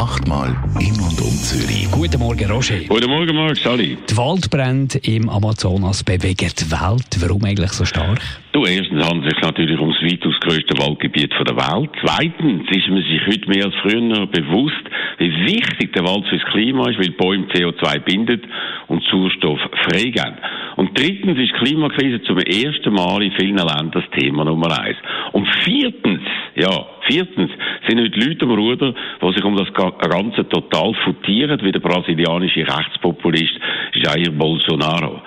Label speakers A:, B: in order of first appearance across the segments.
A: Achtmal in und um Zürich.
B: Guten Morgen, Roger.
C: Guten Morgen, Marc, Sally.
B: Die Waldbrände im Amazonas bewegen die Welt. Warum eigentlich so stark?
C: Du, erstens handelt es sich natürlich um das weitaus grösste Waldgebiet der Welt. Zweitens ist man sich heute mehr als früher bewusst, wie wichtig der Wald fürs Klima ist, weil Bäume CO2 bindet und Sauerstoff freigeben. Und drittens ist die Klimakrise zum ersten Mal in vielen Ländern das Thema Nummer eins. Und viertens sind heute Leute am Ruder, die sich um das Ganze total futieren, wie der brasilianische Rechtspopulist Jair Bolsonaro.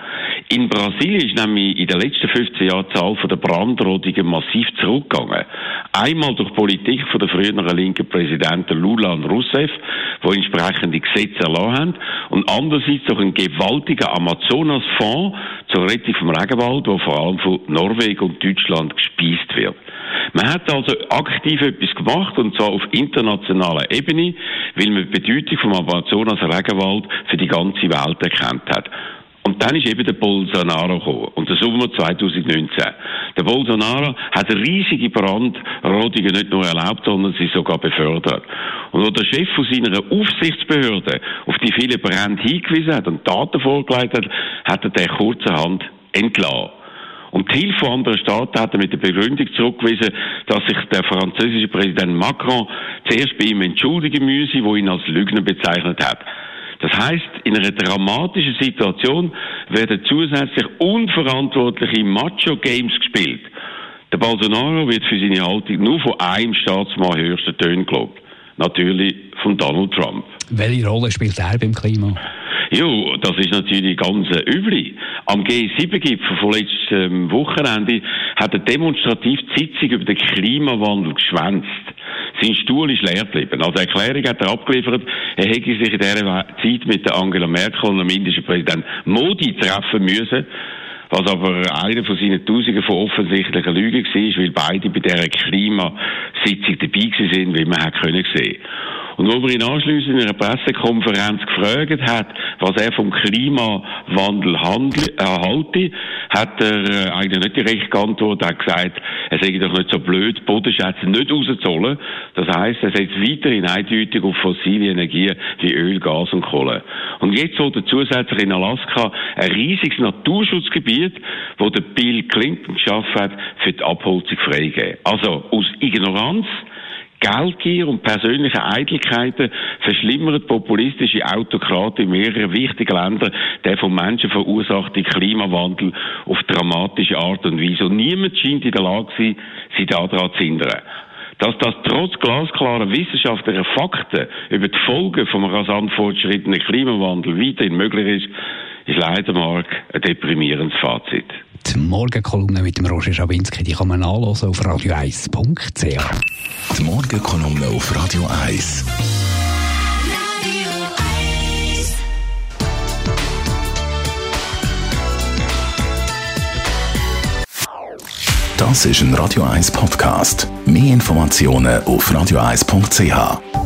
C: In Brasilien ist nämlich in den letzten 15 Jahren die Zahl der Brandrodungen massiv zurückgegangen. Einmal durch Politik von der früheren linken Präsidenten Lula und Rousseff, die entsprechende Gesetze erlassen haben, und andererseits durch einen gewaltigen Amazonas-Fonds zur Rettung vom Regenwald, der vor allem von Norwegen und Deutschland gespeist wird. Man hat also aktiv etwas gemacht, und zwar auf internationaler Ebene, weil man die Bedeutung vom Amazonas Regenwald für die ganze Welt erkannt hat. Und dann ist eben der Bolsonaro gekommen. Und der Sommer 2019. Der Bolsonaro hat riesige Brandrodungen nicht nur erlaubt, sondern sie sogar befördert. Und wo der Chef von seiner Aufsichtsbehörde auf die vielen Brände hingewiesen hat und Daten vorgelegt hat, hat er den kurzerhand entlassen. Die Hilfe von anderen Staaten hat er mit der Begründung zurückgewiesen, dass sich der französische Präsident Macron zuerst bei ihm entschuldigen müsse, wo ihn als Lügner bezeichnet hat. Das heißt, in einer dramatischen Situation werden zusätzlich unverantwortliche Macho-Games gespielt. Der Bolsonaro wird für seine Haltung nur von einem Staatsmann höchsten Tönen gelobt. Natürlich von Donald Trump.
B: Welche Rolle spielt er beim Klima?
C: Ja, das ist natürlich ganz äh, üblich. Am G7-Gipfel von letztem Wochenende hat er demonstrativ die Sitzung über den Klimawandel geschwänzt. Sein Stuhl ist leer geblieben. Als Erklärung hat er abgeliefert, er hätte sich in dieser Zeit mit Angela Merkel und dem indischen Präsident Modi treffen müssen was aber einer von seinen Tausenden von offensichtlichen Lügen war, weil beide bei dieser Klimasitzung dabei waren, wie man hat können sehen. Und wo man ihn anschliessend in einer Pressekonferenz gefragt hat, was er vom Klimawandel äh, halte, hat er äh, eigentlich nicht direkt geantwortet, er hat gesagt, er sei doch nicht so blöd, Bodenschätze nicht rauszuholen. Das heisst, er setzt weiterhin eindeutig auf fossile Energien wie Öl, Gas und Kohle. Und jetzt soll er zusätzlich in Alaska ein riesiges Naturschutzgebiet, wo der Bill Clinton geschafft hat, für die Abholzung freigeben. Also aus Ignoranz Geldgier und persönliche Eitelkeiten verschlimmert populistische Autokraten in mehreren wichtigen Ländern den vom Menschen verursachten Klimawandel auf dramatische Art und Weise. Und niemand scheint in der Lage sein, sie daran zu hindern. Dass das trotz glasklarer wissenschaftlicher Fakten über die Folgen vom rasant fortschrittenen Klimawandel weiterhin möglich ist, ist leider, Mark, ein deprimierendes Fazit.
B: Die Morgenkolumne mit dem Roger Schawinski, die kann man nachlesen auf radio1.ch.
A: Die Morgenkolumne auf Radio 1. Das ist ein Radio 1 Podcast. Mehr Informationen auf radio1.ch.